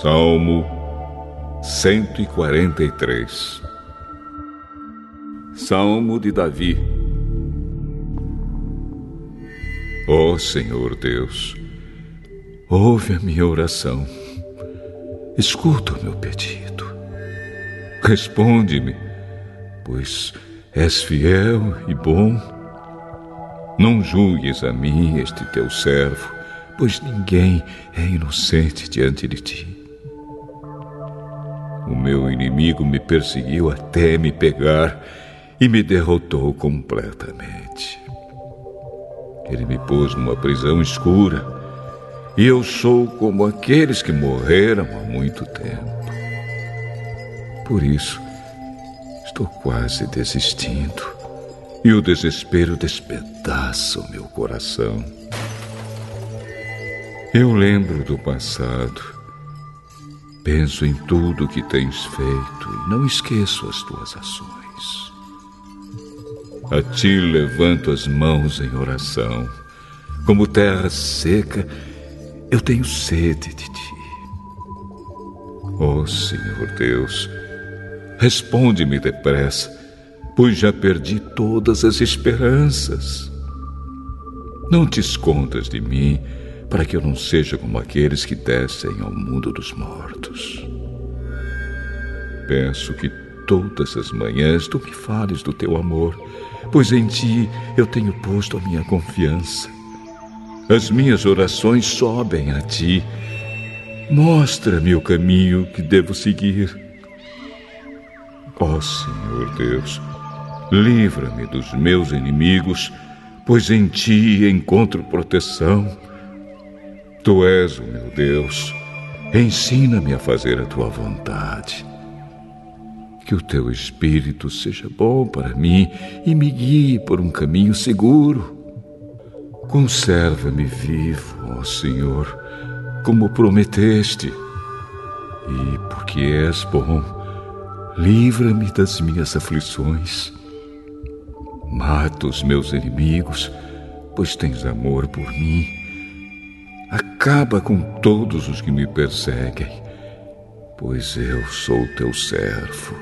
Salmo 143 Salmo de Davi Ó oh, Senhor Deus, ouve a minha oração, escuta o meu pedido, responde-me, pois és fiel e bom. Não julgues a mim, este teu servo, pois ninguém é inocente diante de ti. O meu inimigo me perseguiu até me pegar e me derrotou completamente. Ele me pôs numa prisão escura e eu sou como aqueles que morreram há muito tempo. Por isso, estou quase desistindo e o desespero despedaça o meu coração. Eu lembro do passado. Penso em tudo que tens feito e não esqueço as tuas ações. A ti levanto as mãos em oração. Como terra seca, eu tenho sede de ti. Ó oh, Senhor Deus, responde-me depressa, pois já perdi todas as esperanças. Não te escondas de mim para que eu não seja como aqueles que descem ao mundo dos mortos. Peço que todas as manhãs tu me fales do teu amor, pois em ti eu tenho posto a minha confiança. As minhas orações sobem a ti. Mostra-me o caminho que devo seguir. Ó oh, Senhor Deus, livra-me dos meus inimigos, pois em ti encontro proteção. Tu és o meu Deus. Ensina-me a fazer a tua vontade. Que o teu espírito seja bom para mim e me guie por um caminho seguro. Conserva-me vivo, ó Senhor, como prometeste. E porque és bom, livra-me das minhas aflições. Mata os meus inimigos, pois tens amor por mim Acaba com todos os que me perseguem, pois eu sou teu servo.